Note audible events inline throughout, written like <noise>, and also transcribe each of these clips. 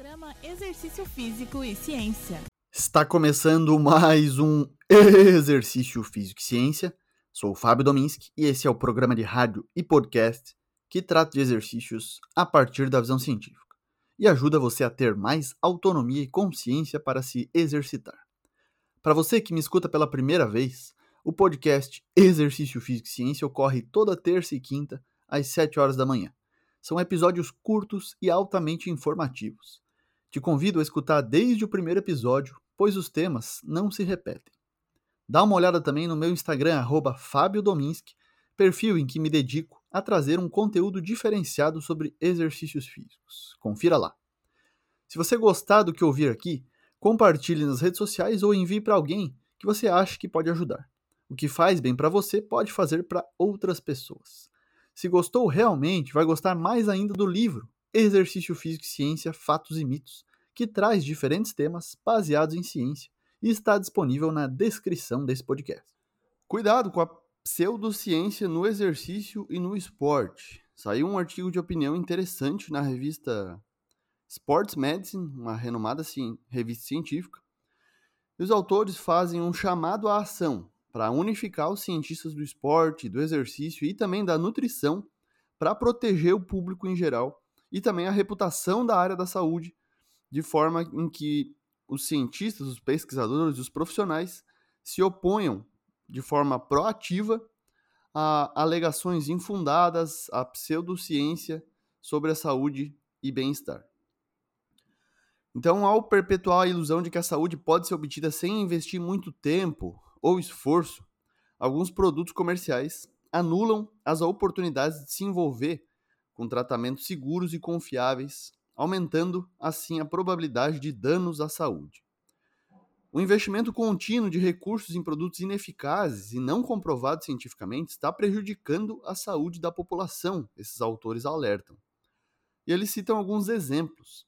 Programa Exercício Físico e Ciência. Está começando mais um <laughs> Exercício Físico e Ciência. Sou o Fábio Dominski e esse é o programa de rádio e podcast que trata de exercícios a partir da visão científica e ajuda você a ter mais autonomia e consciência para se exercitar. Para você que me escuta pela primeira vez, o podcast Exercício Físico e Ciência ocorre toda terça e quinta às 7 horas da manhã. São episódios curtos e altamente informativos. Te convido a escutar desde o primeiro episódio, pois os temas não se repetem. Dá uma olhada também no meu Instagram, arroba Fábio Dominski, perfil em que me dedico a trazer um conteúdo diferenciado sobre exercícios físicos. Confira lá. Se você gostar do que ouvir aqui, compartilhe nas redes sociais ou envie para alguém que você acha que pode ajudar. O que faz bem para você pode fazer para outras pessoas. Se gostou realmente, vai gostar mais ainda do livro Exercício Físico e Ciência, Fatos e Mitos, que traz diferentes temas baseados em ciência e está disponível na descrição desse podcast. Cuidado com a pseudociência no exercício e no esporte. Saiu um artigo de opinião interessante na revista Sports Medicine, uma renomada revista científica. E os autores fazem um chamado à ação para unificar os cientistas do esporte, do exercício e também da nutrição para proteger o público em geral e também a reputação da área da saúde, de forma em que os cientistas, os pesquisadores, os profissionais se oponham de forma proativa a alegações infundadas, a pseudociência sobre a saúde e bem-estar. Então, ao perpetuar a ilusão de que a saúde pode ser obtida sem investir muito tempo ou esforço, alguns produtos comerciais anulam as oportunidades de se envolver com tratamentos seguros e confiáveis, aumentando assim a probabilidade de danos à saúde. O investimento contínuo de recursos em produtos ineficazes e não comprovados cientificamente está prejudicando a saúde da população, esses autores alertam. E eles citam alguns exemplos.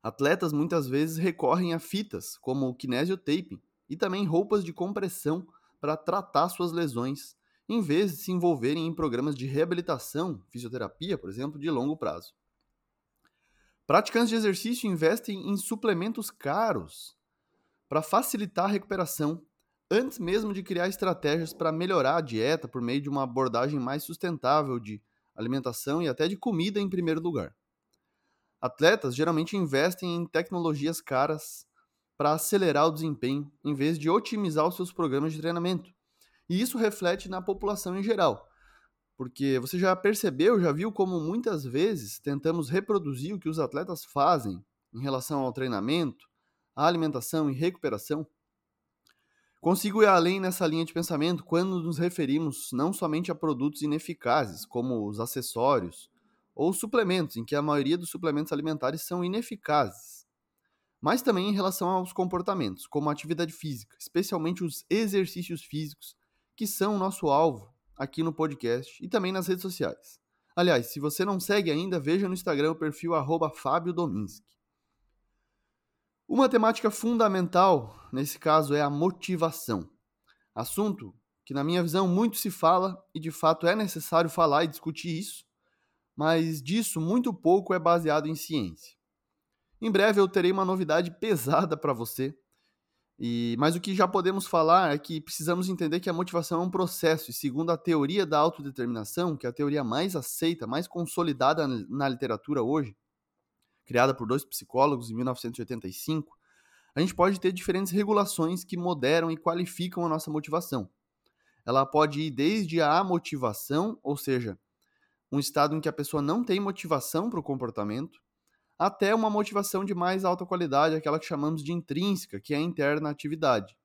Atletas muitas vezes recorrem a fitas, como o kinesiotaping, e também roupas de compressão para tratar suas lesões, em vez de se envolverem em programas de reabilitação, fisioterapia, por exemplo, de longo prazo. Praticantes de exercício investem em suplementos caros para facilitar a recuperação, antes mesmo de criar estratégias para melhorar a dieta por meio de uma abordagem mais sustentável de alimentação e até de comida em primeiro lugar. Atletas geralmente investem em tecnologias caras para acelerar o desempenho, em vez de otimizar os seus programas de treinamento. E isso reflete na população em geral. Porque você já percebeu, já viu como muitas vezes tentamos reproduzir o que os atletas fazem em relação ao treinamento, à alimentação e recuperação? Consigo ir além nessa linha de pensamento quando nos referimos não somente a produtos ineficazes, como os acessórios, ou suplementos, em que a maioria dos suplementos alimentares são ineficazes mas também em relação aos comportamentos, como a atividade física, especialmente os exercícios físicos, que são o nosso alvo aqui no podcast e também nas redes sociais. Aliás, se você não segue ainda, veja no Instagram o perfil Fábio Dominski. Uma temática fundamental nesse caso é a motivação. Assunto que, na minha visão, muito se fala e de fato é necessário falar e discutir isso, mas disso muito pouco é baseado em ciência. Em breve eu terei uma novidade pesada para você. E, mas o que já podemos falar é que precisamos entender que a motivação é um processo, e segundo a teoria da autodeterminação, que é a teoria mais aceita, mais consolidada na literatura hoje, criada por dois psicólogos em 1985, a gente pode ter diferentes regulações que moderam e qualificam a nossa motivação. Ela pode ir desde a amotivação, ou seja, um estado em que a pessoa não tem motivação para o comportamento, até uma motivação de mais alta qualidade, aquela que chamamos de intrínseca, que é a interna atividade,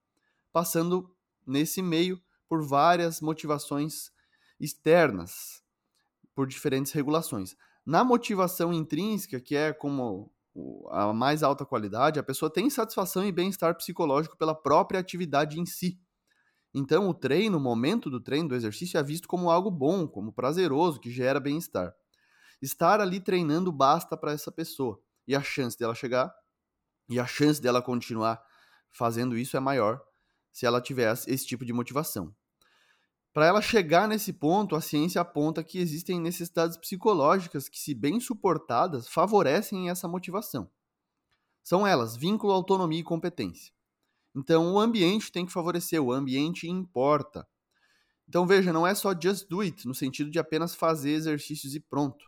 passando nesse meio por várias motivações externas, por diferentes regulações. Na motivação intrínseca, que é como a mais alta qualidade, a pessoa tem satisfação e bem-estar psicológico pela própria atividade em si. Então, o treino, o momento do treino, do exercício, é visto como algo bom, como prazeroso, que gera bem-estar. Estar ali treinando basta para essa pessoa. E a chance dela chegar e a chance dela continuar fazendo isso é maior se ela tiver esse tipo de motivação. Para ela chegar nesse ponto, a ciência aponta que existem necessidades psicológicas que, se bem suportadas, favorecem essa motivação. São elas vínculo, autonomia e competência. Então, o ambiente tem que favorecer, o ambiente importa. Então, veja, não é só just do it, no sentido de apenas fazer exercícios e pronto.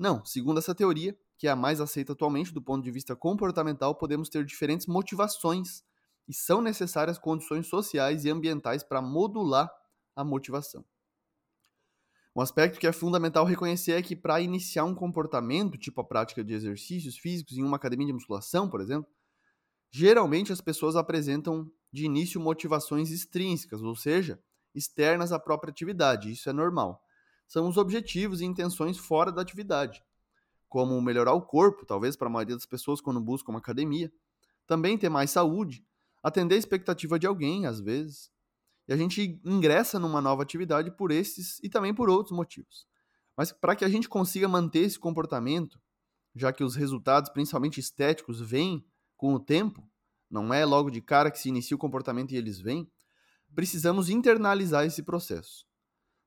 Não, segundo essa teoria, que é a mais aceita atualmente do ponto de vista comportamental, podemos ter diferentes motivações e são necessárias condições sociais e ambientais para modular a motivação. Um aspecto que é fundamental reconhecer é que para iniciar um comportamento, tipo a prática de exercícios físicos em uma academia de musculação, por exemplo, geralmente as pessoas apresentam de início motivações extrínsecas, ou seja, externas à própria atividade. Isso é normal. São os objetivos e intenções fora da atividade, como melhorar o corpo, talvez para a maioria das pessoas quando buscam uma academia, também ter mais saúde, atender a expectativa de alguém, às vezes, e a gente ingressa numa nova atividade por esses e também por outros motivos. Mas para que a gente consiga manter esse comportamento, já que os resultados, principalmente estéticos, vêm com o tempo, não é logo de cara que se inicia o comportamento e eles vêm, precisamos internalizar esse processo.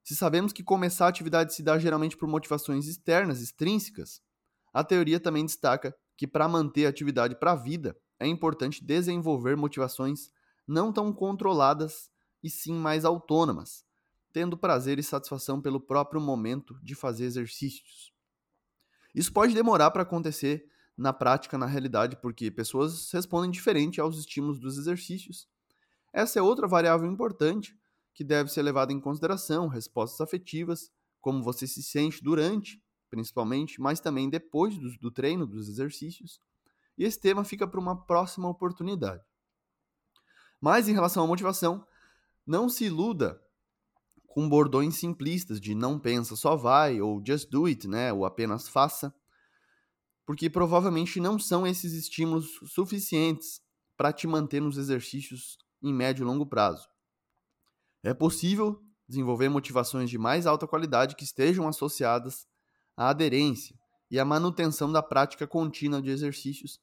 Se sabemos que começar a atividade se dá geralmente por motivações externas, extrínsecas, a teoria também destaca que para manter a atividade para a vida é importante desenvolver motivações não tão controladas e sim mais autônomas, tendo prazer e satisfação pelo próprio momento de fazer exercícios. Isso pode demorar para acontecer na prática, na realidade, porque pessoas respondem diferente aos estímulos dos exercícios. Essa é outra variável importante que deve ser levada em consideração, respostas afetivas, como você se sente durante, principalmente, mas também depois do, do treino, dos exercícios. E esse tema fica para uma próxima oportunidade. Mas em relação à motivação, não se iluda com bordões simplistas de não pensa, só vai, ou just do it, né, ou apenas faça, porque provavelmente não são esses estímulos suficientes para te manter nos exercícios em médio e longo prazo. É possível desenvolver motivações de mais alta qualidade que estejam associadas à aderência e à manutenção da prática contínua de exercícios.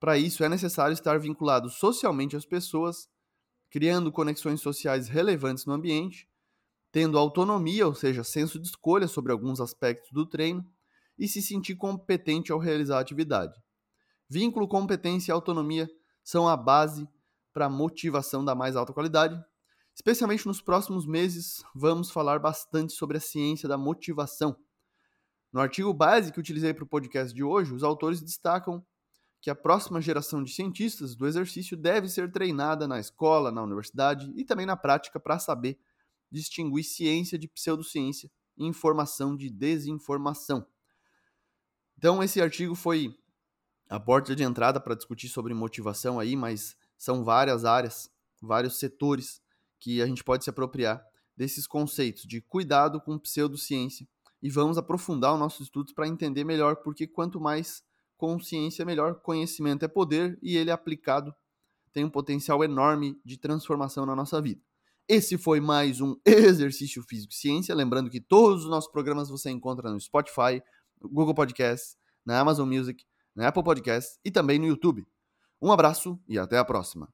Para isso, é necessário estar vinculado socialmente às pessoas criando conexões sociais relevantes no ambiente, tendo autonomia, ou seja, senso de escolha sobre alguns aspectos do treino, e se sentir competente ao realizar a atividade. Vínculo, competência e autonomia são a base para a motivação da mais alta qualidade. Especialmente nos próximos meses, vamos falar bastante sobre a ciência da motivação. No artigo base que utilizei para o podcast de hoje, os autores destacam que a próxima geração de cientistas do exercício deve ser treinada na escola, na universidade e também na prática para saber distinguir ciência de pseudociência e informação de desinformação. Então, esse artigo foi a porta de entrada para discutir sobre motivação aí, mas são várias áreas, vários setores que a gente pode se apropriar desses conceitos de cuidado com pseudociência e vamos aprofundar os nossos estudos para entender melhor porque quanto mais consciência é melhor, conhecimento é poder e ele aplicado tem um potencial enorme de transformação na nossa vida. Esse foi mais um <laughs> exercício físico ciência, lembrando que todos os nossos programas você encontra no Spotify, no Google Podcasts, na Amazon Music, na Apple Podcasts e também no YouTube. Um abraço e até a próxima.